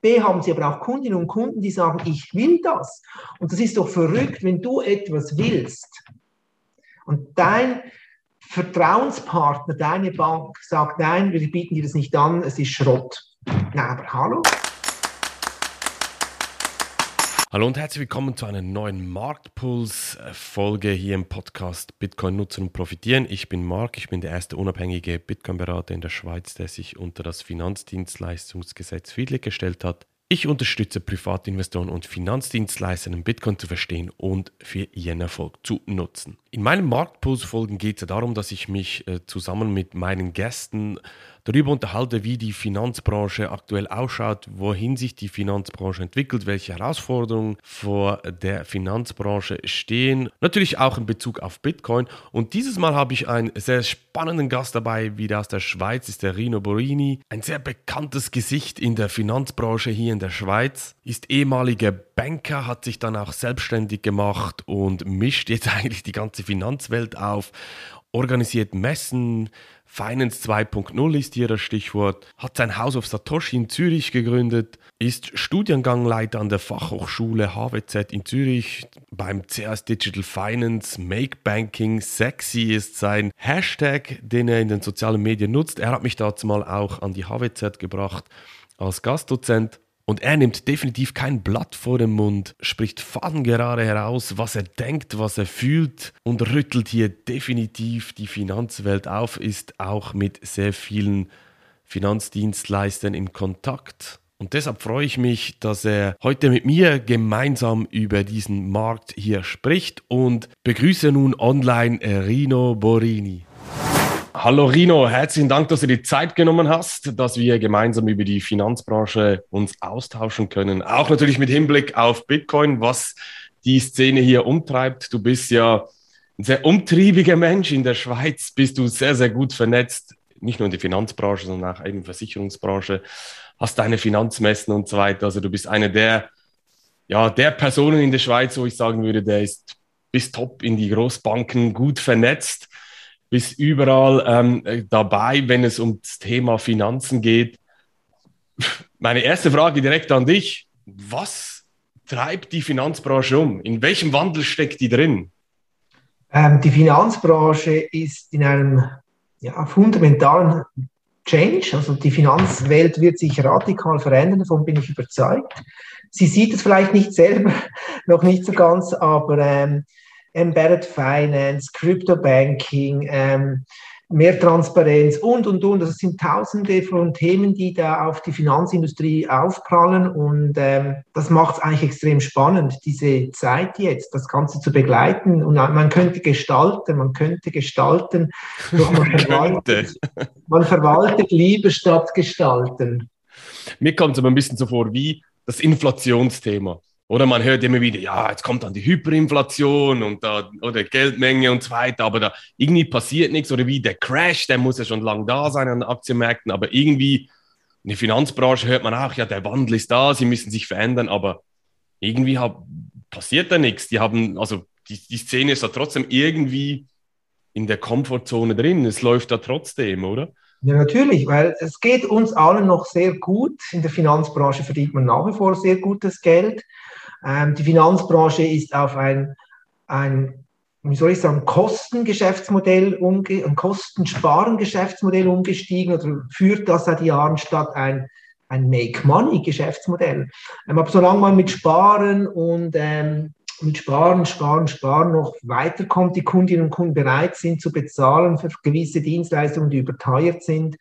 B haben sie aber auch Kundinnen und Kunden, die sagen, ich will das. Und das ist doch verrückt, wenn du etwas willst und dein Vertrauenspartner, deine Bank sagt, nein, wir bieten dir das nicht an, es ist Schrott. Na, aber hallo? Hallo und herzlich willkommen zu einer neuen Marktpuls-Folge hier im Podcast Bitcoin nutzen und profitieren. Ich bin Marc, ich bin der erste unabhängige Bitcoin-Berater in der Schweiz, der sich unter das Finanzdienstleistungsgesetz friedlich gestellt hat. Ich unterstütze Privatinvestoren und Finanzdienstleister, Bitcoin zu verstehen und für ihren Erfolg zu nutzen. In meinen Marktpuls-Folgen geht es darum, dass ich mich äh, zusammen mit meinen Gästen darüber unterhalte, wie die Finanzbranche aktuell ausschaut, wohin sich die Finanzbranche entwickelt, welche Herausforderungen vor der Finanzbranche stehen. Natürlich auch in Bezug auf Bitcoin. Und dieses Mal habe ich einen sehr spannenden Gast dabei, wieder aus der Schweiz, ist der Rino Borini. Ein sehr bekanntes Gesicht in der Finanzbranche hier in der Schweiz, ist ehemaliger Banker, hat sich dann auch selbstständig gemacht und mischt jetzt eigentlich die ganze Finanzwelt auf organisiert Messen, Finance 2.0 ist hier das Stichwort, hat sein Haus auf Satoshi in Zürich gegründet, ist Studiengangleiter an der Fachhochschule HWZ in Zürich beim CS Digital Finance, Make Banking Sexy ist sein Hashtag, den er in den sozialen Medien nutzt. Er hat mich dazu mal auch an die HWZ gebracht als Gastdozent. Und er nimmt definitiv kein Blatt vor den Mund, spricht fadengerade heraus, was er denkt, was er fühlt und rüttelt hier definitiv die Finanzwelt auf, ist auch mit sehr vielen Finanzdienstleistern in Kontakt. Und deshalb freue ich mich, dass er heute mit mir gemeinsam über diesen Markt hier spricht und begrüße nun online Rino Borini. Hallo Rino, herzlichen Dank, dass du die Zeit genommen hast, dass wir gemeinsam über die Finanzbranche uns austauschen können. Auch natürlich mit Hinblick auf Bitcoin, was die Szene hier umtreibt. Du bist ja ein sehr umtriebiger Mensch. In der Schweiz bist du sehr, sehr gut vernetzt. Nicht nur in der Finanzbranche, sondern auch eben Versicherungsbranche. Hast deine Finanzmessen und so weiter. Also du bist eine der, ja, der Personen in der Schweiz, wo ich sagen würde, der ist bis top in die Großbanken gut vernetzt bist überall ähm, dabei, wenn es um das Thema Finanzen geht. Meine erste Frage direkt an dich. Was treibt die Finanzbranche um? In welchem Wandel steckt die drin? Ähm, die Finanzbranche ist in einem ja, fundamentalen Change. Also die Finanzwelt wird sich radikal verändern, davon bin ich überzeugt. Sie sieht es vielleicht nicht selber, noch nicht so ganz, aber ähm, Embedded Finance, Crypto Banking, ähm, mehr Transparenz und, und, und. Das sind tausende von Themen, die da auf die Finanzindustrie aufprallen und ähm, das macht es eigentlich extrem spannend, diese Zeit jetzt, das Ganze zu begleiten und man könnte gestalten, man könnte gestalten, doch man, verwaltet, man verwaltet lieber statt gestalten. Mir kommt es aber ein bisschen so vor wie das Inflationsthema. Oder man hört immer wieder, ja, jetzt kommt dann die Hyperinflation und da, oder Geldmenge und so weiter, aber da irgendwie passiert nichts. Oder wie der Crash, der muss ja schon lange da sein an den Aktienmärkten, aber irgendwie in der Finanzbranche hört man auch, ja, der Wandel ist da, sie müssen sich verändern, aber irgendwie hab, passiert da nichts. Die haben, also die, die Szene ist da trotzdem irgendwie in der Komfortzone drin. Es läuft da trotzdem, oder? Ja, natürlich, weil es geht uns allen noch sehr gut. In der Finanzbranche verdient man nach wie vor sehr gutes Geld. Ähm, die Finanzbranche ist auf ein, ein wie soll ich sagen, Kostengeschäftsmodell, umge ein Kostensparen-Geschäftsmodell umgestiegen oder führt das seit Jahren statt ein, ein Make-Money-Geschäftsmodell. Ähm, aber solange man mit Sparen und ähm, mit Sparen, Sparen, Sparen noch weiterkommt, die Kundinnen und Kunden bereit sind zu bezahlen für gewisse Dienstleistungen, die überteuert sind,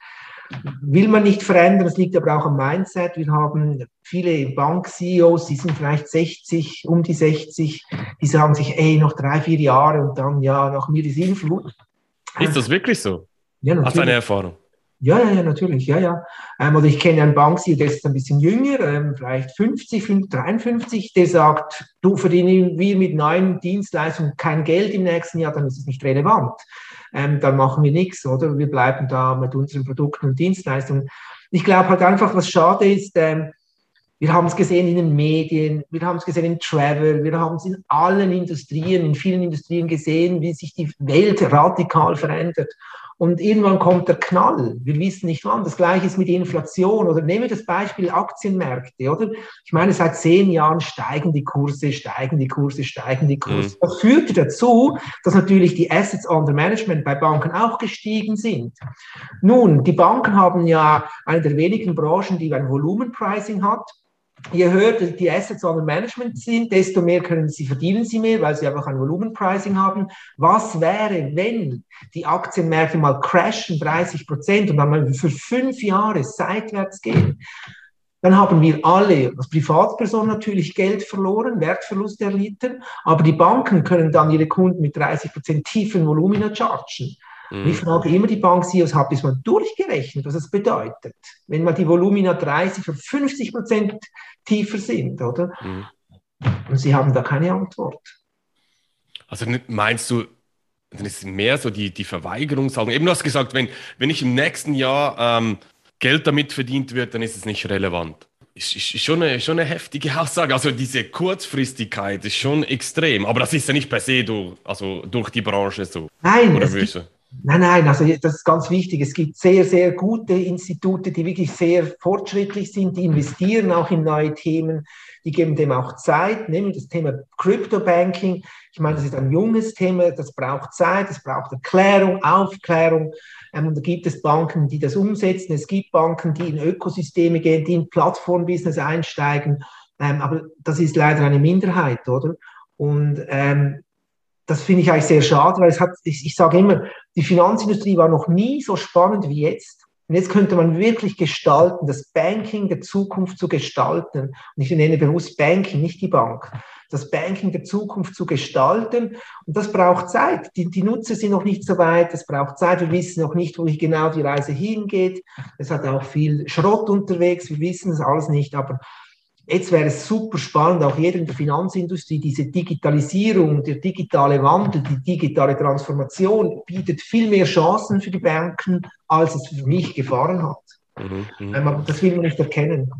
will man nicht verändern. Das liegt aber auch am Mindset. Wir haben viele Bank-CEOs, die sind vielleicht 60, um die 60, die sagen sich, ey, noch drei, vier Jahre und dann, ja, nach mir die Sinnflut. Ist das wirklich so? Ja, natürlich. Hast du eine Erfahrung? Ja, ja, ja, natürlich, ja, ja. Ähm, oder ich kenne einen Bank-CEO, der ist ein bisschen jünger, ähm, vielleicht 50, 53, der sagt, du verdienen wir mit neuen Dienstleistungen kein Geld im nächsten Jahr, dann ist es nicht relevant ähm, dann machen wir nichts, oder? Wir bleiben da mit unseren Produkten und Dienstleistungen. Ich glaube halt einfach, was schade ist, ähm, wir haben es gesehen in den Medien, wir haben es gesehen im Travel, wir haben es in allen Industrien, in vielen Industrien gesehen, wie sich die Welt radikal verändert. Und irgendwann kommt der Knall. Wir wissen nicht wann. Das gleiche ist mit Inflation. Oder nehmen wir das Beispiel Aktienmärkte, oder? Ich meine, seit zehn Jahren steigen die Kurse, steigen die Kurse, steigen die Kurse. Mhm. Das führte dazu, dass natürlich die Assets under Management bei Banken auch gestiegen sind. Nun, die Banken haben ja eine der wenigen Branchen, die ein Volumenpricing hat je höher die Assets under Management sind, desto mehr können sie verdienen sie mehr, weil sie einfach ein Volumenpricing haben. Was wäre, wenn die Aktienmärkte mal crashen, 30 Prozent und dann für fünf Jahre seitwärts gehen? Dann haben wir alle als Privatperson natürlich Geld verloren, Wertverlust erlitten, aber die Banken können dann ihre Kunden mit 30 Prozent tiefen Volumina chargen. Mhm. Ich frage immer die Bank-CEOs, habt ihr mal durchgerechnet, was es bedeutet, wenn mal die Volumina 30 oder 50 Prozent tiefer sind, oder? Mhm. Und sie haben da keine Antwort. Also meinst du, dann ist es mehr so die, die Verweigerungshaltung. Eben du hast gesagt, wenn, wenn ich im nächsten Jahr ähm, Geld damit verdient wird, dann ist es nicht relevant. Ist, ist, ist schon, eine, schon eine heftige Aussage. Also diese Kurzfristigkeit ist schon extrem. Aber das ist ja nicht per se durch, also durch die Branche so. Nein, Oder es gibt, Nein, nein, also das ist ganz wichtig. Es gibt sehr, sehr gute Institute, die wirklich sehr fortschrittlich sind, die investieren auch in neue Themen, die geben dem auch Zeit. Nehmen das Thema Crypto Banking. Ich meine, das ist ein junges Thema, das braucht Zeit, das braucht Erklärung, Aufklärung. Ähm, und da gibt es Banken, die das umsetzen. Es gibt Banken, die in Ökosysteme gehen, die in Plattformbusiness einsteigen. Ähm, aber das ist leider eine Minderheit, oder? Und ähm, das finde ich eigentlich sehr schade, weil es hat, ich, ich sage immer, die Finanzindustrie war noch nie so spannend wie jetzt. Und jetzt könnte man wirklich gestalten, das Banking der Zukunft zu gestalten. Und ich nenne bewusst Banking, nicht die Bank. Das Banking der Zukunft zu gestalten. Und das braucht Zeit. Die, die Nutzer sind noch nicht so weit. Es braucht Zeit. Wir wissen noch nicht, wo genau die Reise hingeht. Es hat auch viel Schrott unterwegs. Wir wissen das alles nicht. Aber Jetzt wäre es super spannend, auch jeder in der Finanzindustrie, diese Digitalisierung, der digitale Wandel, die digitale Transformation bietet viel mehr Chancen für die Banken, als es für mich Gefahren hat. Mhm, mhm. das will man nicht erkennen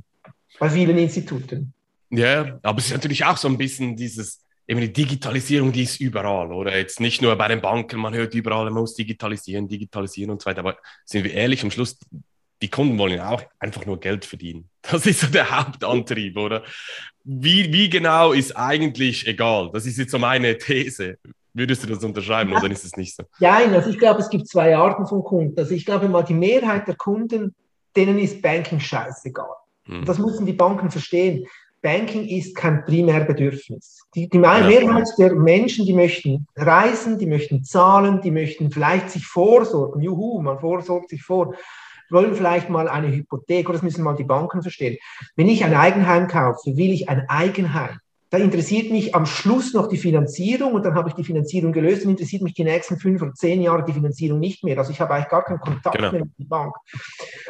bei vielen Instituten. Ja, aber es ist natürlich auch so ein bisschen dieses, eben die Digitalisierung, die ist überall, oder? Jetzt nicht nur bei den Banken, man hört überall, man muss digitalisieren, digitalisieren und so weiter. Aber sind wir ehrlich, am Schluss, die Kunden wollen ja auch einfach nur Geld verdienen. Das ist so der Hauptantrieb, oder? Wie, wie genau ist eigentlich egal? Das ist jetzt so meine These. Würdest du das unterschreiben ja. oder ist es nicht so? Ja, also ich glaube, es gibt zwei Arten von Kunden. Also ich glaube mal, die Mehrheit der Kunden, denen ist Banking scheißegal. Hm. Das müssen die Banken verstehen. Banking ist kein Primärbedürfnis. Die, die Mehrheit ja. der Menschen, die möchten reisen, die möchten zahlen, die möchten vielleicht sich vorsorgen. Juhu, man vorsorgt sich vor wollen vielleicht mal eine Hypothek, oder das müssen mal die Banken verstehen. Wenn ich ein Eigenheim kaufe, will ich ein Eigenheim. Da interessiert mich am Schluss noch die Finanzierung und dann habe ich die Finanzierung gelöst und interessiert mich die nächsten fünf oder zehn Jahre die Finanzierung nicht mehr. Also ich habe eigentlich gar keinen Kontakt genau. mehr mit der Bank.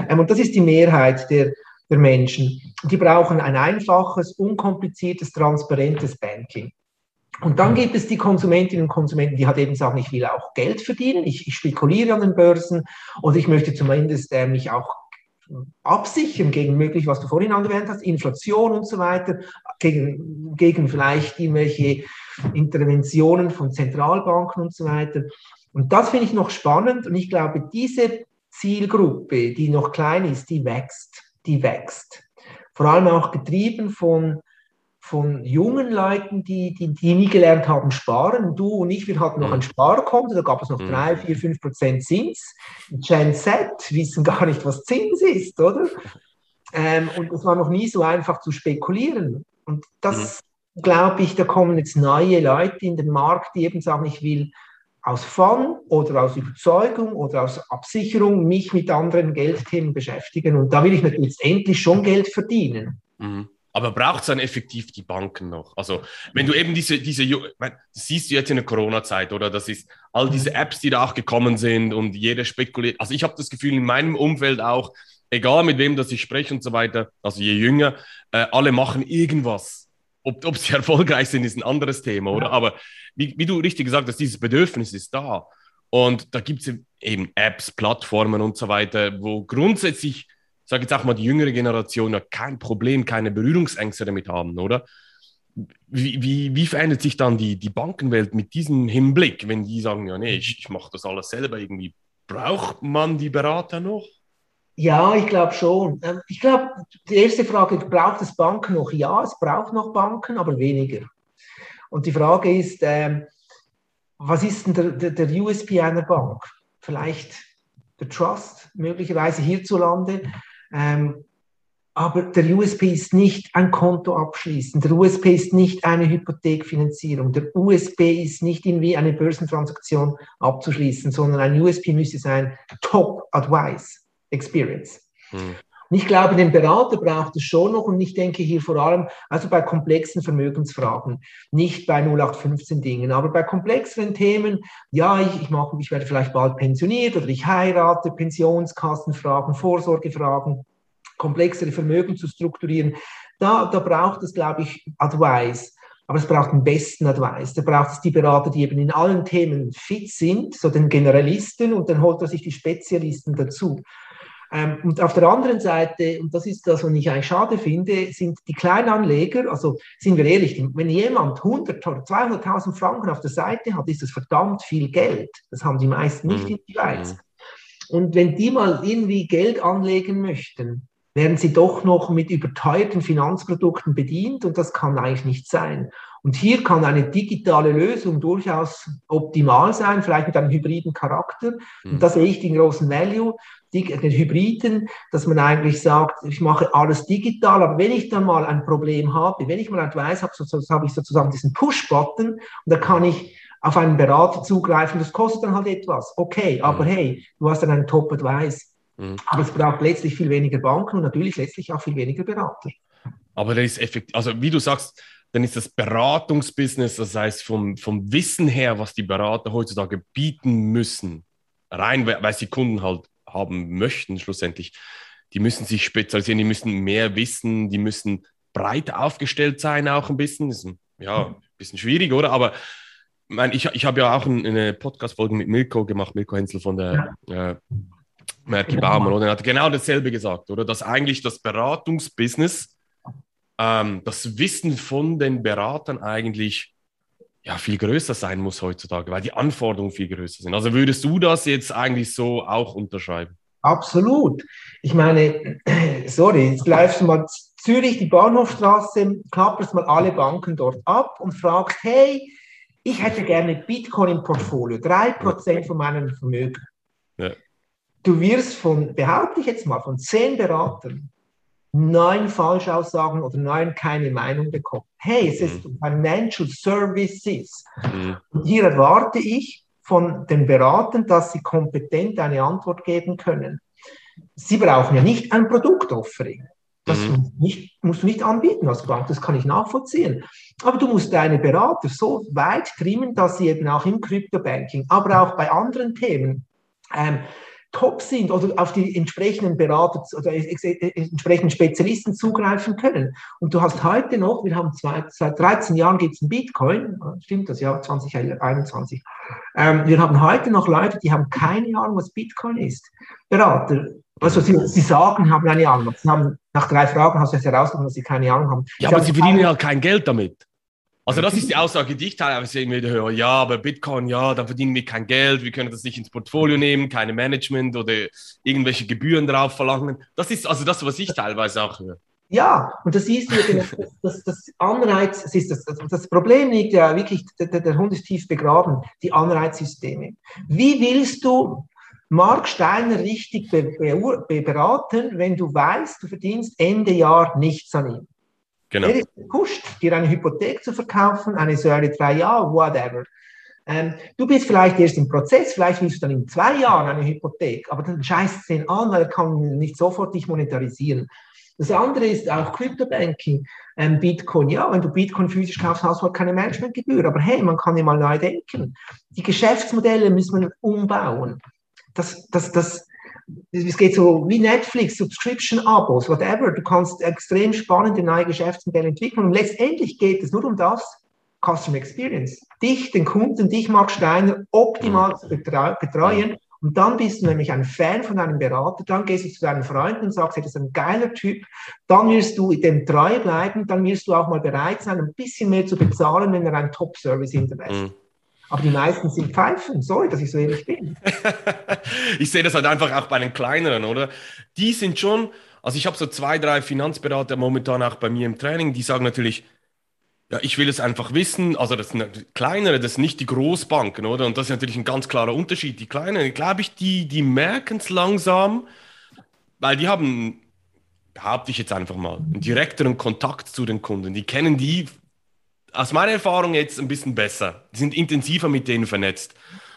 Ähm, und das ist die Mehrheit der, der Menschen. Die brauchen ein einfaches, unkompliziertes, transparentes Banking. Und dann gibt es die Konsumentinnen und Konsumenten, die halt eben sagen, ich will auch Geld verdienen, ich, ich spekuliere an den Börsen oder ich möchte zumindest äh, mich auch absichern gegen möglich, was du vorhin angewähnt hast, Inflation und so weiter, gegen, gegen vielleicht irgendwelche Interventionen von Zentralbanken und so weiter. Und das finde ich noch spannend und ich glaube, diese Zielgruppe, die noch klein ist, die wächst, die wächst. Vor allem auch getrieben von von jungen Leuten, die, die, die nie gelernt haben, sparen. Du und ich, wir hatten noch ein mhm. Sparkonto, da gab es noch mhm. drei, vier, fünf Prozent Zins. Gen Z wissen gar nicht, was Zins ist, oder? Ähm, und es war noch nie so einfach zu spekulieren. Und das, mhm. glaube ich, da kommen jetzt neue Leute in den Markt, die eben sagen, ich will aus Fun oder aus Überzeugung oder aus Absicherung mich mit anderen Geldthemen beschäftigen. Und da will ich natürlich endlich schon Geld verdienen. Mhm. Aber braucht es dann effektiv die Banken noch? Also, wenn du eben diese, diese das siehst du jetzt in der Corona-Zeit, oder? Das ist all diese mhm. Apps, die da auch gekommen sind und jeder spekuliert. Also, ich habe das Gefühl, in meinem Umfeld auch, egal mit wem das ich spreche und so weiter, also je jünger, äh, alle machen irgendwas. Ob, ob sie erfolgreich sind, ist ein anderes Thema, oder? Ja. Aber wie, wie, du richtig gesagt hast, dieses Bedürfnis ist da. Und da gibt es eben Apps, Plattformen und so weiter, wo grundsätzlich sage jetzt auch mal, die jüngere Generation ja kein Problem, keine Berührungsängste damit haben, oder? Wie, wie, wie verändert sich dann die, die Bankenwelt mit diesem Hinblick, wenn die sagen, ja, nee, ich, ich mache das alles selber irgendwie braucht man die Berater noch? Ja, ich glaube schon. Ähm, ich glaube, die erste Frage, braucht es Banken noch? Ja, es braucht noch Banken, aber weniger. Und die Frage ist, ähm, was ist denn der, der, der USP einer Bank? Vielleicht der Trust, möglicherweise hierzulande. Ähm, aber der USP ist nicht ein Konto abschließen. Der USP ist nicht eine Hypothekfinanzierung. Der USP ist nicht irgendwie eine Börsentransaktion abzuschließen, sondern ein USP müsste sein Top Advice Experience. Hm. Und ich glaube, den Berater braucht es schon noch und ich denke hier vor allem, also bei komplexen Vermögensfragen, nicht bei 0815 Dingen, aber bei komplexeren Themen, ja, ich, ich, mache, ich werde vielleicht bald pensioniert oder ich heirate, Pensionskassenfragen, Vorsorgefragen, komplexere Vermögen zu strukturieren, da, da braucht es, glaube ich, Advice. Aber es braucht den besten Advice. Da braucht es die Berater, die eben in allen Themen fit sind, so den Generalisten, und dann holt er sich die Spezialisten dazu. Ähm, und auf der anderen Seite, und das ist das, was ich eigentlich schade finde, sind die Kleinanleger, also sind wir ehrlich, wenn jemand 100 oder 200.000 Franken auf der Seite hat, ist das verdammt viel Geld. Das haben die meisten nicht mhm. in der Schweiz. Mhm. Und wenn die mal irgendwie Geld anlegen möchten, werden sie doch noch mit überteuerten Finanzprodukten bedient und das kann eigentlich nicht sein. Und hier kann eine digitale Lösung durchaus optimal sein, vielleicht mit einem hybriden Charakter. Und mhm. da sehe ich den großen Value, den Hybriden, dass man eigentlich sagt, ich mache alles digital, aber wenn ich dann mal ein Problem habe, wenn ich mal Advice habe, so, so, habe ich sozusagen diesen Push-Button und da kann ich auf einen Berater zugreifen, das kostet dann halt etwas. Okay, aber mhm. hey, du hast dann einen Top-Advice. Mhm. Aber es braucht letztlich viel weniger Banken und natürlich letztlich auch viel weniger Berater. Aber der ist effektiv, also wie du sagst, dann ist das Beratungsbusiness, das heißt vom, vom Wissen her, was die Berater heutzutage bieten müssen, rein, weil sie Kunden halt haben möchten, schlussendlich, die müssen sich spezialisieren, die müssen mehr wissen, die müssen breit aufgestellt sein, auch ein bisschen. Das ist ja ein bisschen schwierig, oder? Aber ich, ich habe ja auch eine Podcast-Folge mit Milko gemacht, Milko Hensel von der äh, Merki Baumann, oder? Er hat genau dasselbe gesagt, oder? Dass eigentlich das Beratungsbusiness, ähm, das Wissen von den Beratern eigentlich ja, viel größer sein muss heutzutage, weil die Anforderungen viel größer sind. Also würdest du das jetzt eigentlich so auch unterschreiben? Absolut. Ich meine, sorry, jetzt läufst du mal Zürich, die Bahnhofstraße, klapperst mal alle Banken dort ab und fragst, hey, ich hätte gerne Bitcoin im Portfolio, 3% von meinem Vermögen. Ja du wirst von, behaupte ich jetzt mal, von zehn Beratern neun Falschaussagen oder neun keine Meinung bekommen. Hey, es ist mhm. Financial Services. Mhm. Und hier erwarte ich von den Beratern, dass sie kompetent eine Antwort geben können. Sie brauchen ja nicht ein Produktoffering. Das mhm. nicht, musst du nicht anbieten als Bank, das kann ich nachvollziehen. Aber du musst deine Berater so weit trimmen, dass sie eben auch im Kryptobanking, aber auch bei anderen Themen ähm, top sind oder auf die entsprechenden Berater oder entsprechenden Spezialisten zugreifen können. Und du hast heute noch, wir haben zwei, seit 13 Jahren gibt es einen Bitcoin, stimmt das ja, 2021. Ähm, wir haben heute noch Leute, die haben keine Ahnung, was Bitcoin ist. Berater, also sie, sie sagen, haben eine Ahnung. Sie haben, nach drei Fragen hast du es herausgefunden, dass sie keine Ahnung haben. Ja, aber sie verdienen ja kein Geld damit. Also das ist die Aussage, die ich teilweise irgendwie höre. Ja, aber Bitcoin, ja, dann verdienen wir kein Geld, wir können das nicht ins Portfolio nehmen, keine Management oder irgendwelche Gebühren drauf verlangen. Das ist also das, was ich teilweise auch höre. Ja, und das ist das, das, das Anreiz, das, ist das, das Problem liegt ja wirklich, der, der Hund ist tief begraben, die Anreizsysteme. Wie willst du Mark Steiner richtig be, be, beraten, wenn du weißt, du verdienst Ende Jahr nichts an ihm? Genau. Er ist gepusht, dir eine Hypothek zu verkaufen, eine Säule drei Jahre, whatever. Ähm, du bist vielleicht erst im Prozess, vielleicht willst du dann in zwei Jahren eine Hypothek, aber dann scheißt es ihn an, weil er kann nicht sofort dich monetarisieren. Das andere ist auch Crypto-Banking, ähm, Bitcoin. Ja, wenn du Bitcoin physisch kaufst, hast du halt keine Managementgebühr. Aber hey, man kann ja mal neu denken. Die Geschäftsmodelle müssen wir umbauen. Das, das, das, es geht so wie Netflix, Subscription-Abos, whatever. Du kannst extrem spannende neue Geschäftsmodelle entwickeln. Und letztendlich geht es nur um das, Customer Experience. Dich, den Kunden, dich, Mark Steiner, optimal zu betreuen. Und dann bist du nämlich ein Fan von einem Berater, dann gehst du zu deinen Freunden und sagst, hey, das ist ein geiler Typ, dann wirst du dem treu bleiben, dann wirst du auch mal bereit sein, ein bisschen mehr zu bezahlen, wenn er einen Top-Service hinterlässt. Mhm. Aber die meisten sind Pfeifen. Sorry, dass ich so ehrlich bin. ich sehe das halt einfach auch bei den kleineren, oder? Die sind schon, also ich habe so zwei, drei Finanzberater momentan auch bei mir im Training, die sagen natürlich, ja, ich will es einfach wissen. Also das kleinere, das sind nicht die Großbanken, oder? Und das ist natürlich ein ganz klarer Unterschied. Die kleineren, glaube ich, die, die merken es langsam, weil die haben, behaupte ich jetzt einfach mal, einen direkteren Kontakt zu den Kunden. Die kennen die aus meiner Erfahrung jetzt ein bisschen besser. Die sind intensiver mit denen vernetzt.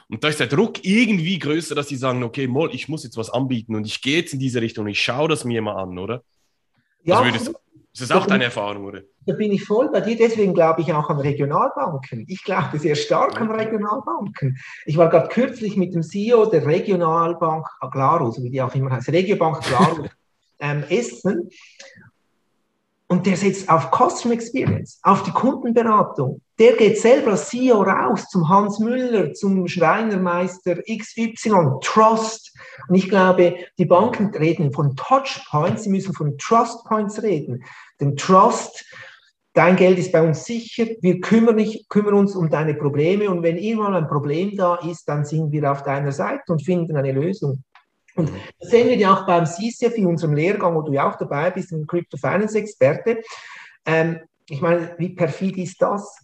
Und da ist der Druck irgendwie größer, dass sie sagen, okay, Moll, ich muss jetzt was anbieten und ich gehe jetzt in diese Richtung ich schaue das mir mal an, oder? Ja, also würdest, ist das auch deine Erfahrung, oder? Da bin ich voll bei dir, deswegen glaube ich auch an Regionalbanken. Ich glaube sehr stark an Regionalbanken. Ich war gerade kürzlich mit dem CEO der Regionalbank Aglarus, wie die auch immer heißt, Regiobank Aglarus, ähm, Essen. Und der setzt auf Customer Experience, auf die Kundenberatung. Der geht selber als CEO raus zum Hans Müller, zum Schreinermeister XY, Trust. Und ich glaube, die Banken reden von Touchpoints, sie müssen von Trustpoints reden. Denn Trust, dein Geld ist bei uns sicher, wir kümmern, nicht, kümmern uns um deine Probleme und wenn irgendwann ein Problem da ist, dann sind wir auf deiner Seite und finden eine Lösung. Und das sehen wir ja auch beim CCF in unserem Lehrgang, wo du ja auch dabei bist, ein Crypto Finance Experte. Ähm, ich meine, wie perfid ist das?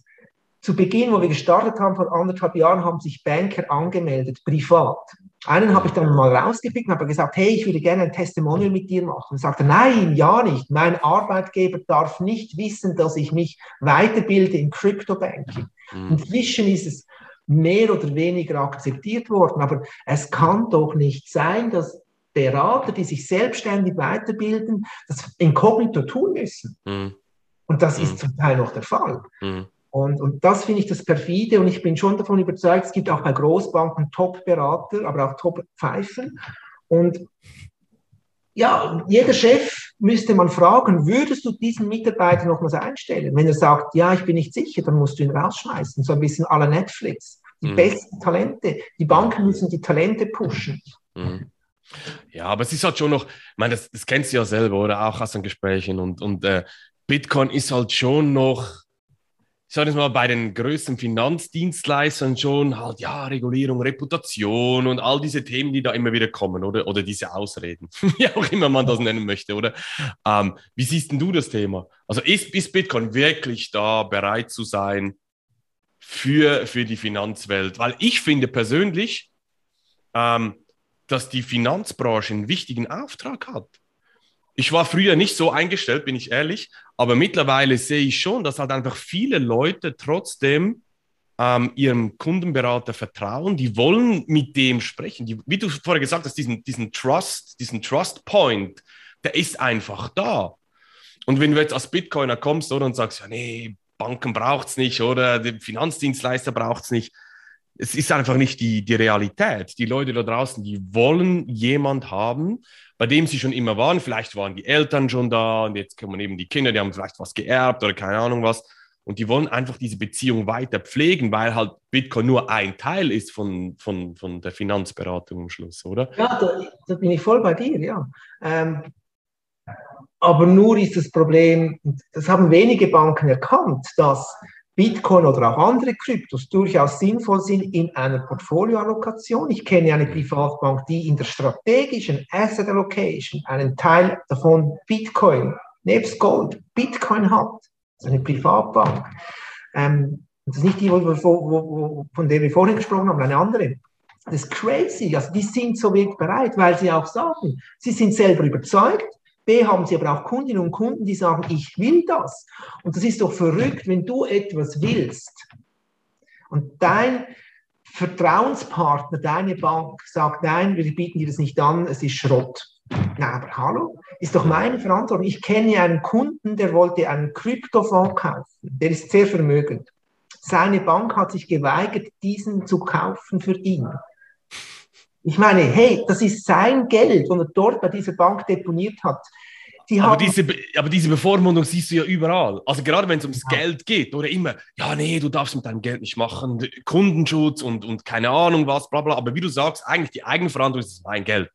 Zu Beginn, wo wir gestartet haben, vor anderthalb Jahren, haben sich Banker angemeldet, privat. Einen habe ich dann mal rausgepickt und habe gesagt, hey, ich würde gerne ein Testimonial mit dir machen. Und sagte, nein, ja nicht. Mein Arbeitgeber darf nicht wissen, dass ich mich weiterbilde in Crypto Banking. Mhm. Inzwischen ist es mehr oder weniger akzeptiert worden. Aber es kann doch nicht sein, dass Berater, die sich selbstständig weiterbilden, das inkognito tun müssen. Mhm. Und das mhm. ist zum Teil noch der Fall. Mhm. Und, und das finde ich das perfide und ich bin schon davon überzeugt, es gibt auch bei Großbanken Top-Berater, aber auch Top-Pfeifen. Und ja, jeder Chef müsste man fragen, würdest du diesen Mitarbeiter nochmals einstellen? Wenn er sagt, ja, ich bin nicht sicher, dann musst du ihn rausschmeißen, so ein bisschen la Netflix. Die mhm. besten Talente, die Banken müssen die Talente pushen. Mhm. Ja, aber es ist halt schon noch, ich meine, das, das kennst du ja selber, oder auch aus den Gesprächen und, und äh, Bitcoin ist halt schon noch ich sage es mal, bei den größten Finanzdienstleistern schon halt, ja, Regulierung, Reputation und all diese Themen, die da immer wieder kommen, oder? Oder diese Ausreden, wie auch immer man das nennen möchte, oder? Ähm, wie siehst denn du das Thema? Also ist, ist Bitcoin wirklich da bereit zu sein für, für die Finanzwelt? Weil ich finde persönlich, ähm, dass die Finanzbranche einen wichtigen Auftrag hat. Ich war früher nicht so eingestellt, bin ich ehrlich, aber mittlerweile sehe ich schon, dass halt einfach viele Leute trotzdem ähm, ihrem Kundenberater vertrauen. Die wollen mit dem sprechen. Die, wie du vorher gesagt hast, diesen, diesen Trust, diesen Trust Point, der ist einfach da. Und wenn du jetzt als Bitcoiner kommst oder, und sagst, ja, nee, Banken braucht es nicht oder der Finanzdienstleister braucht es nicht, es ist einfach nicht die, die Realität. Die Leute da draußen, die wollen jemand haben, bei dem sie schon immer waren. Vielleicht waren die Eltern schon da und jetzt kommen eben die Kinder, die haben vielleicht was geerbt oder keine Ahnung was. Und die wollen einfach diese Beziehung weiter pflegen, weil halt Bitcoin nur ein Teil ist von, von, von der Finanzberatung am Schluss, oder? Ja, da, da bin ich voll bei dir, ja. Ähm, aber nur ist das Problem, das haben wenige Banken erkannt, dass Bitcoin oder auch andere Kryptos durchaus sinnvoll sind in einer Portfolioallokation. Ich kenne eine Privatbank, die in der strategischen Asset Allocation einen Teil davon Bitcoin, nebst Gold, Bitcoin hat. Das ist eine Privatbank. Ähm, das ist nicht die, wo, wo, wo, von der wir vorhin gesprochen haben, eine andere. Das ist crazy. Also die sind so wirklich bereit, weil sie auch sagen, sie sind selber überzeugt, B haben sie aber auch Kundinnen und Kunden, die sagen, ich will das. Und das ist doch verrückt, wenn du etwas willst und dein Vertrauenspartner, deine Bank sagt, nein, wir bieten dir das nicht an, es ist Schrott. Na, aber hallo, ist doch meine Verantwortung. Ich kenne einen Kunden, der wollte einen Kryptofonds kaufen. Der ist sehr vermögend. Seine Bank hat sich geweigert, diesen zu kaufen für ihn. Ich meine, hey, das ist sein Geld, das er dort bei dieser Bank deponiert hat. Die aber, diese, aber diese Bevormundung siehst du ja überall. Also gerade wenn es ums ja. Geld geht oder immer, ja, nee, du darfst mit deinem Geld nicht machen, Kundenschutz und, und keine Ahnung was, bla bla. Aber wie du sagst, eigentlich die Eigenverantwortung ist mein Geld.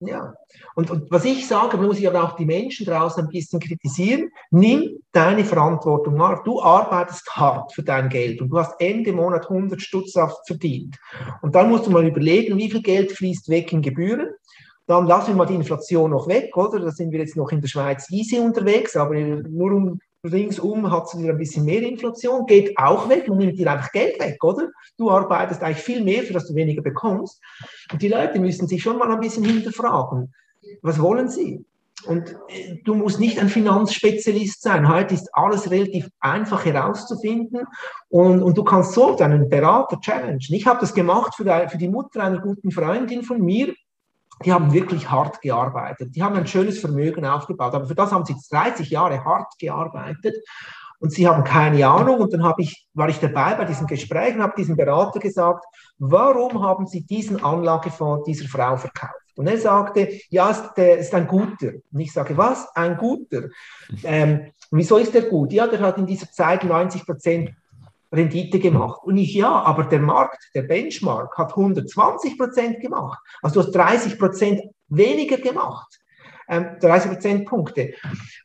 Ja, und, und was ich sage, muss ich aber auch die Menschen draußen ein bisschen kritisieren. Nimm deine Verantwortung wahr. Du arbeitest hart für dein Geld und du hast Ende Monat 100 Stutz verdient. Und dann musst du mal überlegen, wie viel Geld fließt weg in Gebühren. Dann lassen wir mal die Inflation noch weg, oder? Da sind wir jetzt noch in der Schweiz easy unterwegs, aber nur um ringsum hat es wieder ein bisschen mehr Inflation, geht auch weg, man nimmt dir einfach Geld weg, oder? Du arbeitest eigentlich viel mehr, für das du weniger bekommst. Und die Leute müssen sich schon mal ein bisschen hinterfragen, was wollen sie? Und äh, du musst nicht ein Finanzspezialist sein. Heute ist alles relativ einfach herauszufinden und, und du kannst so deinen Berater challengen. Ich habe das gemacht für die, für die Mutter einer guten Freundin von mir die haben wirklich hart gearbeitet. Die haben ein schönes Vermögen aufgebaut, aber für das haben sie 30 Jahre hart gearbeitet und sie haben keine Ahnung. Und dann habe ich, war ich dabei bei diesem Gespräch und habe diesem Berater gesagt, warum haben Sie diesen Anlagefonds dieser Frau verkauft? Und er sagte, ja, der ist ein guter. Und ich sage, was? Ein guter. Ähm, wieso ist der gut? Ja, der hat in dieser Zeit 90 Prozent Rendite gemacht. Und ich, ja, aber der Markt, der Benchmark hat 120 Prozent gemacht. Also du hast 30 Prozent weniger gemacht. Ähm, 30 Prozentpunkte.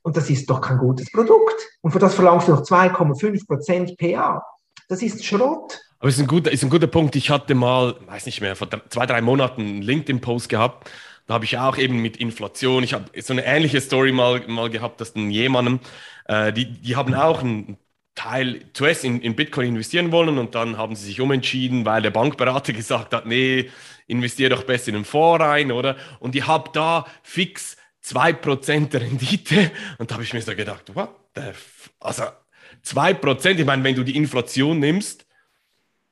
Und das ist doch kein gutes Produkt. Und für das verlangst du noch 2,5 Prozent PA. Das ist Schrott. Aber es ist ein guter, ist ein guter Punkt. Ich hatte mal, weiß nicht mehr, vor zwei, drei Monaten einen LinkedIn-Post gehabt. Da habe ich auch eben mit Inflation, ich habe so eine ähnliche Story mal, mal gehabt, dass dann jemandem, äh, die, die haben auch ein Teil zuerst in, in Bitcoin investieren wollen und dann haben sie sich umentschieden, weil der Bankberater gesagt hat, nee, investiere doch besser in den Fonds rein, oder? Und ich habe da fix 2% Rendite und da habe ich mir so gedacht, what the f also 2%, ich meine, wenn du die Inflation nimmst,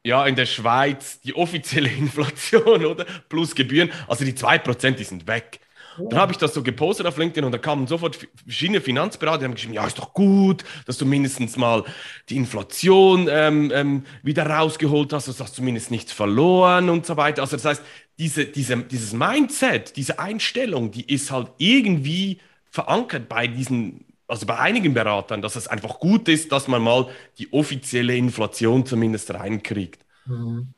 ja, in der Schweiz die offizielle Inflation, oder? Plus Gebühren, also die 2%, die sind weg. Dann habe ich das so gepostet auf LinkedIn und da kamen sofort verschiedene Finanzberater, die haben geschrieben, ja, ist doch gut, dass du mindestens mal die Inflation ähm, ähm, wieder rausgeholt hast, dass du zumindest nichts verloren und so weiter. Also das heißt, diese, diese, dieses Mindset, diese Einstellung, die ist halt irgendwie verankert bei diesen, also bei einigen Beratern, dass es einfach gut ist, dass man mal die offizielle Inflation zumindest reinkriegt. Mhm.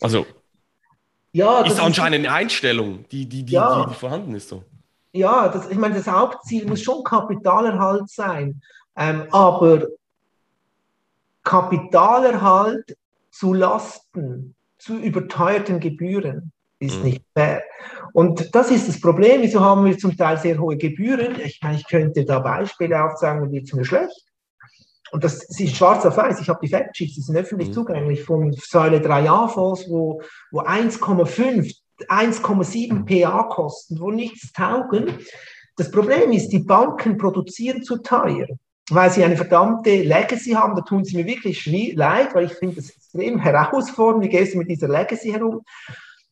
Also ja, ist anscheinend eine Einstellung, die, die, die, ja. die, vorhanden ist. So. Ja, das, ich meine, das Hauptziel muss schon Kapitalerhalt sein. Ähm, aber Kapitalerhalt zu Lasten, zu überteuerten Gebühren ist mhm. nicht fair. Und das ist das Problem. Wieso haben wir zum Teil sehr hohe Gebühren? Ich meine, ich könnte da Beispiele aufzeigen und wird es mir schlecht. Und das ist schwarz auf weiß. Ich habe die Factsheets, die sind öffentlich mhm. zugänglich von Säule 3a-Fonds, wo, wo 1,5, 1,7 PA kosten, wo nichts taugen. Das Problem ist, die Banken produzieren zu teuer, weil sie eine verdammte Legacy haben. Da tun sie mir wirklich leid, weil ich finde das extrem herausfordernd. Wie gehst du mit dieser Legacy herum?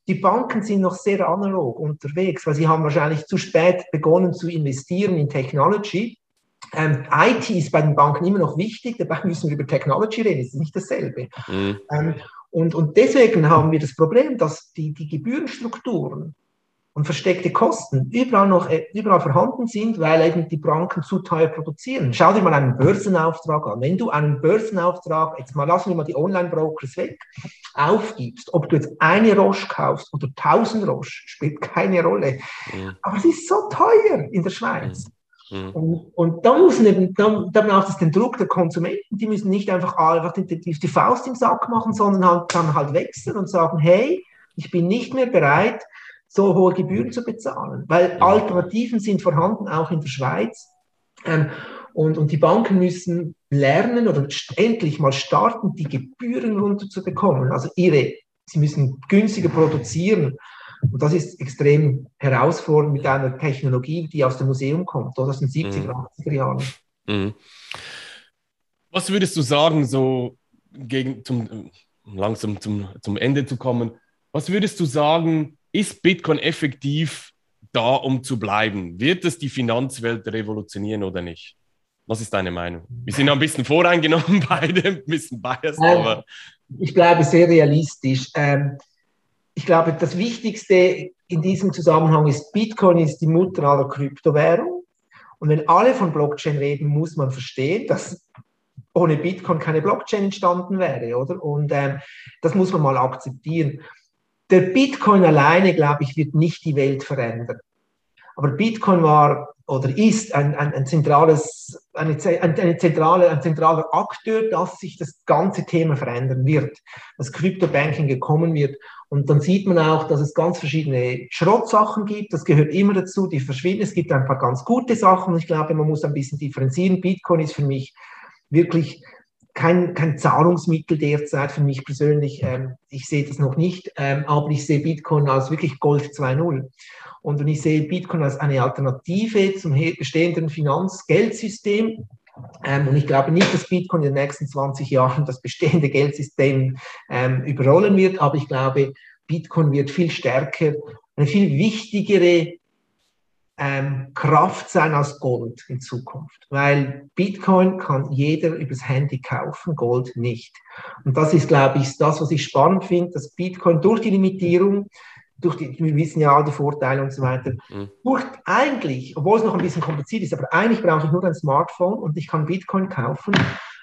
Die Banken sind noch sehr analog unterwegs, weil sie haben wahrscheinlich zu spät begonnen zu investieren in Technology ähm, IT ist bei den Banken immer noch wichtig, dabei müssen wir über Technology reden, es ist nicht dasselbe. Mhm. Ähm, und, und deswegen haben wir das Problem, dass die, die Gebührenstrukturen und versteckte Kosten überall noch äh, überall vorhanden sind, weil eben die Banken zu teuer produzieren. Schau dir mal einen Börsenauftrag an. Wenn du einen Börsenauftrag, jetzt mal lassen wir mal die Online-Brokers weg, aufgibst, ob du jetzt eine Roche kaufst oder tausend Roche, spielt keine Rolle. Mhm. Aber es ist so teuer in der Schweiz. Mhm. Mhm. Und, und da, müssen eben, da, da braucht es den Druck der Konsumenten, die müssen nicht einfach, einfach die, die, die Faust im Sack machen, sondern halt, dann halt wechseln und sagen, hey, ich bin nicht mehr bereit, so hohe Gebühren zu bezahlen, weil Alternativen sind vorhanden, auch in der Schweiz. Ähm, und, und die Banken müssen lernen oder endlich mal starten, die Gebühren runterzubekommen. Also ihre, sie müssen günstiger produzieren. Und das ist extrem herausfordernd mit einer Technologie, die aus dem Museum kommt, oder aus den 70er, mhm. 80er Jahren. Mhm. Was würdest du sagen, so gegen, zum, langsam zum, zum Ende zu kommen, was würdest du sagen, ist Bitcoin effektiv da, um zu bleiben? Wird es die Finanzwelt revolutionieren oder nicht? Was ist deine Meinung? Wir sind ein bisschen voreingenommen beide, ein bisschen biased, ähm, aber. Ich bleibe sehr realistisch. Ähm, ich glaube, das Wichtigste in diesem Zusammenhang ist, Bitcoin ist die Mutter aller Kryptowährung. Und wenn alle von Blockchain reden, muss man verstehen, dass ohne Bitcoin keine Blockchain entstanden wäre, oder? Und ähm, das muss man mal akzeptieren. Der Bitcoin alleine, glaube ich, wird nicht die Welt verändern. Aber Bitcoin war oder ist ein, ein, ein zentrales, eine, eine zentrale, ein zentraler Akteur, dass sich das ganze Thema verändern wird, dass Crypto-Banking gekommen wird. Und dann sieht man auch, dass es ganz verschiedene Schrottsachen gibt. Das gehört immer dazu, die verschwinden. Es gibt ein paar ganz gute Sachen. Ich glaube, man muss ein bisschen differenzieren. Bitcoin ist für mich wirklich kein, kein Zahlungsmittel derzeit für mich persönlich. Ähm, ich sehe das noch nicht, ähm, aber ich sehe Bitcoin als wirklich Gold 2.0. Und ich sehe Bitcoin als eine Alternative zum bestehenden Finanzgeldsystem. Ähm, und ich glaube nicht, dass Bitcoin in den nächsten 20 Jahren das bestehende Geldsystem ähm, überrollen wird, aber ich glaube, Bitcoin wird viel stärker, eine viel wichtigere ähm, Kraft sein als Gold in Zukunft, weil Bitcoin kann jeder übers Handy kaufen, Gold nicht. Und das ist, glaube ich, das, was ich spannend finde, dass Bitcoin durch die Limitierung durch die, wir wissen ja all die Vorteile und so weiter, mhm. durch eigentlich, obwohl es noch ein bisschen kompliziert ist, aber eigentlich brauche ich nur ein Smartphone und ich kann Bitcoin kaufen,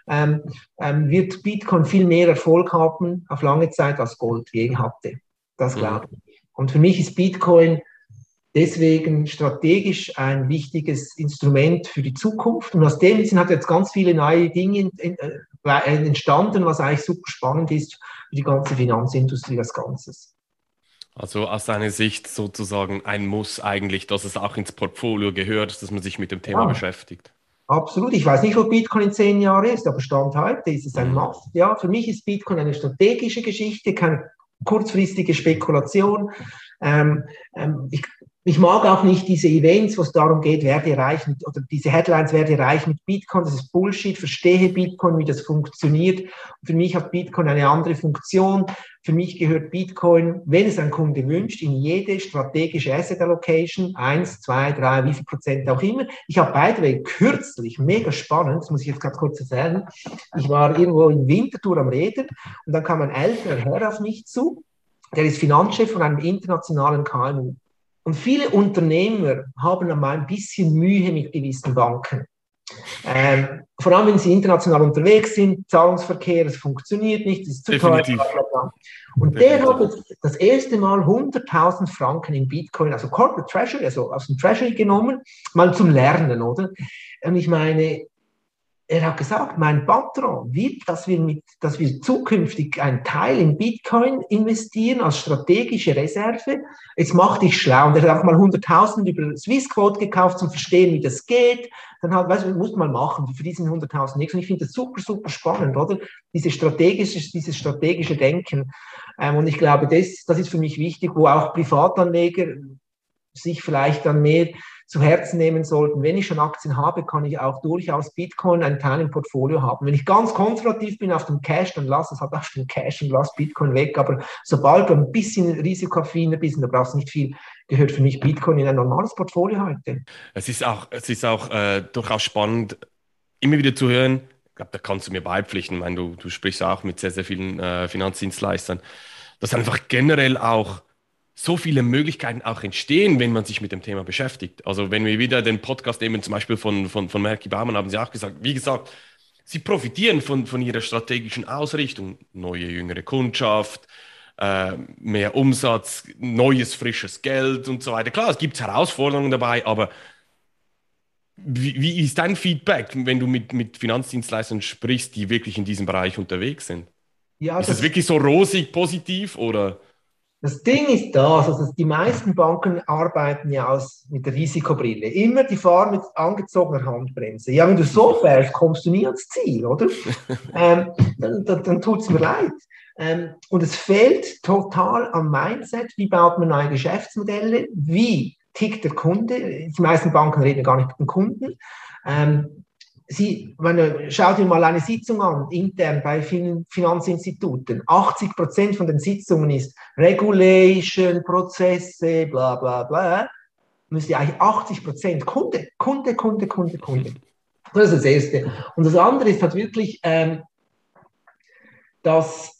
ähm, ähm, wird Bitcoin viel mehr Erfolg haben auf lange Zeit als Gold je hatte. Das mhm. glaube ich. Und für mich ist Bitcoin deswegen strategisch ein wichtiges Instrument für die Zukunft. Und aus dem Sinn hat jetzt ganz viele neue Dinge äh, entstanden, was eigentlich super spannend ist für die ganze Finanzindustrie als Ganzes. Also aus deiner Sicht sozusagen ein Muss eigentlich, dass es auch ins Portfolio gehört, dass man sich mit dem Thema ja, beschäftigt. Absolut. Ich weiß nicht, wo Bitcoin in zehn Jahren ist, aber Stand heute ist es ein mhm. Must. Ja, für mich ist Bitcoin eine strategische Geschichte, keine kurzfristige Spekulation. Ähm, ähm, ich ich mag auch nicht diese Events, wo es darum geht, werde reich mit, oder diese Headlines, werde reich mit Bitcoin. Das ist Bullshit. Verstehe Bitcoin, wie das funktioniert. Und für mich hat Bitcoin eine andere Funktion. Für mich gehört Bitcoin, wenn es ein Kunde wünscht, in jede strategische Asset Allocation, eins, zwei, drei, wie viel Prozent auch immer. Ich habe by the way kürzlich, mega spannend, das muss ich jetzt ganz kurz erzählen. Ich war irgendwo in Winterthur am Reden und dann kam ein älterer Herr auf mich zu. Der ist Finanzchef von einem internationalen KMU. Und viele Unternehmer haben einmal ein bisschen Mühe mit gewissen Banken. Ähm, vor allem, wenn sie international unterwegs sind, Zahlungsverkehr, es funktioniert nicht, es ist zu teuer. Und der hat das erste Mal 100.000 Franken in Bitcoin, also Corporate Treasury, also aus dem Treasury genommen, mal zum Lernen, oder? Und ich meine, er hat gesagt, mein Patron will, dass wir, mit, dass wir zukünftig einen Teil in Bitcoin investieren als strategische Reserve. Jetzt mach dich schlau. Und er hat auch mal 100.000 über Swissquote gekauft, zum Verstehen, wie das geht. Dann halt, weißt du, muss man machen. Für diesen 100.000 nichts. Und ich finde das super, super spannend, oder? Diese strategische, dieses strategische Denken. Ähm, und ich glaube, das, das ist für mich wichtig, wo auch Privatanleger sich vielleicht dann mehr zu Herzen nehmen sollten. Wenn ich schon Aktien habe, kann ich auch durchaus Bitcoin einen Teil im Portfolio haben. Wenn ich ganz konservativ bin auf dem Cash, dann lass es halt auf dem Cash und lass Bitcoin weg. Aber sobald du ein bisschen risikoaffiner bist, da brauchst du nicht viel, gehört für mich Bitcoin in ein normales Portfolio heute. Es ist auch, es ist auch äh, durchaus spannend, immer wieder zu hören. Ich glaube, da kannst du mir beipflichten. Ich meine, du, du sprichst auch mit sehr, sehr vielen äh, Finanzdienstleistern, dass einfach generell auch so viele Möglichkeiten auch entstehen, wenn man sich mit dem Thema beschäftigt. Also wenn wir wieder den Podcast nehmen, zum Beispiel von, von, von Merki Baumann, haben sie auch gesagt, wie gesagt, sie profitieren von, von ihrer strategischen Ausrichtung. Neue, jüngere Kundschaft, äh, mehr Umsatz, neues, frisches Geld und so weiter. Klar, es gibt Herausforderungen dabei, aber wie, wie ist dein Feedback, wenn du mit, mit Finanzdienstleistern sprichst, die wirklich in diesem Bereich unterwegs sind? Ja, ist es wirklich so rosig positiv oder? Das Ding ist das, also die meisten Banken arbeiten ja aus, mit der Risikobrille. Immer die fahren mit angezogener Handbremse. Ja, wenn du so fährst, kommst du nie ans Ziel, oder? ähm, dann dann, dann tut es mir leid. Ähm, und es fehlt total am Mindset. Wie baut man neue Geschäftsmodelle? Wie tickt der Kunde? Die meisten Banken reden gar nicht mit dem Kunden. Ähm, Sie, meine, schau dir mal eine Sitzung an, intern bei vielen Finanzinstituten. 80 Prozent von den Sitzungen ist Regulation, Prozesse, bla bla bla. Müsste eigentlich 80 Prozent Kunde, Kunde, Kunde, Kunde, Kunde. Das ist das Erste. Und das andere ist halt wirklich, ähm, dass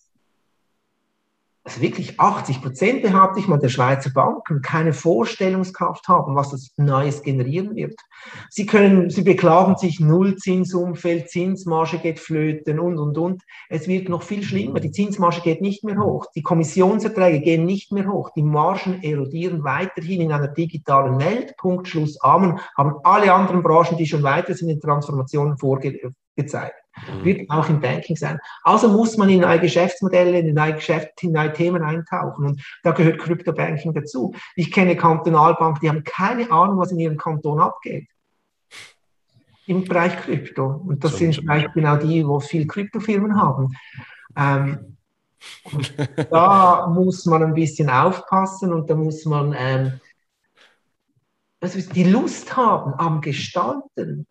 also wirklich 80 Prozent behaupte ich mal der Schweizer Banken keine Vorstellungskraft haben, was das Neues generieren wird. Sie können, sie beklagen sich Nullzinsumfeld, Zinsmarge geht flöten und, und, und. Es wird noch viel schlimmer. Die Zinsmarge geht nicht mehr hoch. Die Kommissionserträge gehen nicht mehr hoch. Die Margen erodieren weiterhin in einer digitalen Welt. Punkt, Schluss, Amen. Haben alle anderen Branchen, die schon weiter sind in Transformationen vorgezeigt. Mhm. wird auch im Banking sein. Also muss man in neue Geschäftsmodelle, in neue Geschäfte, in neue Themen eintauchen. Und da gehört Crypto-Banking dazu. Ich kenne Kantonalbanken, die haben keine Ahnung, was in ihrem Kanton abgeht. Im Bereich Krypto. Und das sind vielleicht genau die, wo viel Kryptofirmen haben. Ähm, da muss man ein bisschen aufpassen und da muss man ähm, also die Lust haben am Gestalten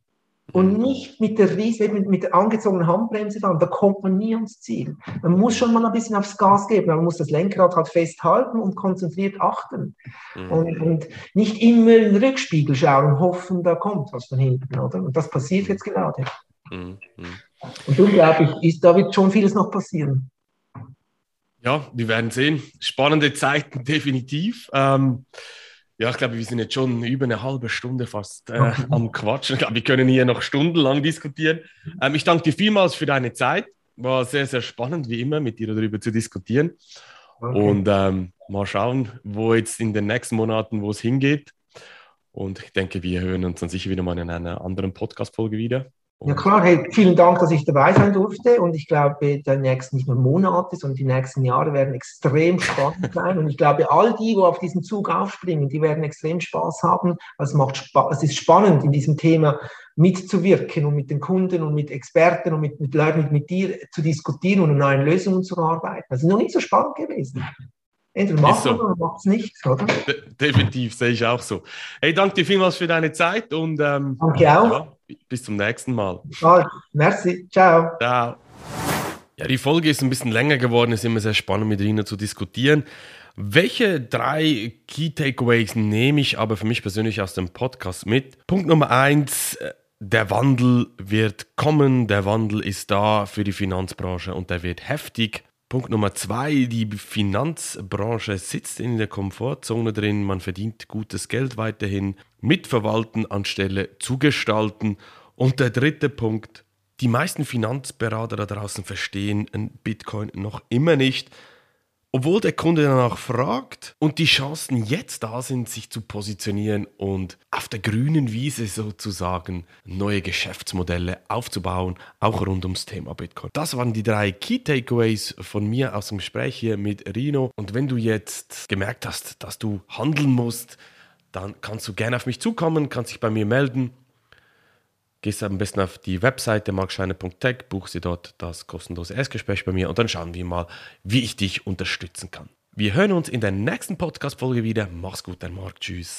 und nicht mit der Riese, mit, mit der angezogenen Handbremse fahren. Da kommt man nie ans Ziel. Man muss schon mal ein bisschen aufs Gas geben, man muss das Lenkrad halt festhalten und konzentriert achten. Mhm. Und, und, nicht immer in den Rückspiegel schauen und hoffen, da kommt was von hinten, oder? Und das passiert jetzt gerade. Mhm. Und unglaublich ist, da wird schon vieles noch passieren. Ja, wir werden sehen. Spannende Zeiten, definitiv. Ähm, ja, ich glaube, wir sind jetzt schon über eine halbe Stunde fast äh, am Quatschen. Ich glaube, wir können hier noch stundenlang diskutieren. Ähm, ich danke dir vielmals für deine Zeit. War sehr, sehr spannend, wie immer, mit dir darüber zu diskutieren. Okay. Und ähm, mal schauen, wo jetzt in den nächsten Monaten, wo es hingeht. Und ich denke, wir hören uns dann sicher wieder mal in einer anderen Podcast-Folge wieder. Ja klar, hey, vielen Dank, dass ich dabei sein durfte und ich glaube, die nächsten nicht nur Monate, sondern die nächsten Jahre werden extrem spannend sein und ich glaube, all die, wo auf diesen Zug aufspringen, die werden extrem Spaß haben. Es macht Spaß, es ist spannend, in diesem Thema mitzuwirken und mit den Kunden und mit Experten und mit, mit Leuten, mit, mit dir zu diskutieren und an neuen Lösungen zu arbeiten. Das ist noch nicht so spannend gewesen. Entweder macht so. oder macht es nicht, oder? De definitiv, sehe ich auch so. Hey, danke dir vielmals für deine Zeit und ähm, danke auch. Ja, bis zum nächsten Mal. Bald. Merci. Ciao. Ciao. Ja, die Folge ist ein bisschen länger geworden, ist immer sehr spannend mit Rina zu diskutieren. Welche drei Key Takeaways nehme ich aber für mich persönlich aus dem Podcast mit? Punkt Nummer eins, äh, der Wandel wird kommen, der Wandel ist da für die Finanzbranche und der wird heftig. Punkt Nummer zwei, die Finanzbranche sitzt in der Komfortzone drin, man verdient gutes Geld weiterhin, mitverwalten anstelle zugestalten. Und der dritte Punkt, die meisten Finanzberater da draußen verstehen Bitcoin noch immer nicht obwohl der Kunde danach fragt und die Chancen jetzt da sind, sich zu positionieren und auf der grünen Wiese sozusagen neue Geschäftsmodelle aufzubauen, auch rund ums Thema Bitcoin. Das waren die drei Key Takeaways von mir aus dem Gespräch hier mit Rino. Und wenn du jetzt gemerkt hast, dass du handeln musst, dann kannst du gerne auf mich zukommen, kannst dich bei mir melden gehst am besten auf die Webseite markscheiner.tech, buchst dir dort das kostenlose Erstgespräch bei mir und dann schauen wir mal, wie ich dich unterstützen kann. Wir hören uns in der nächsten Podcast-Folge wieder. Mach's gut, dein Marc. Tschüss.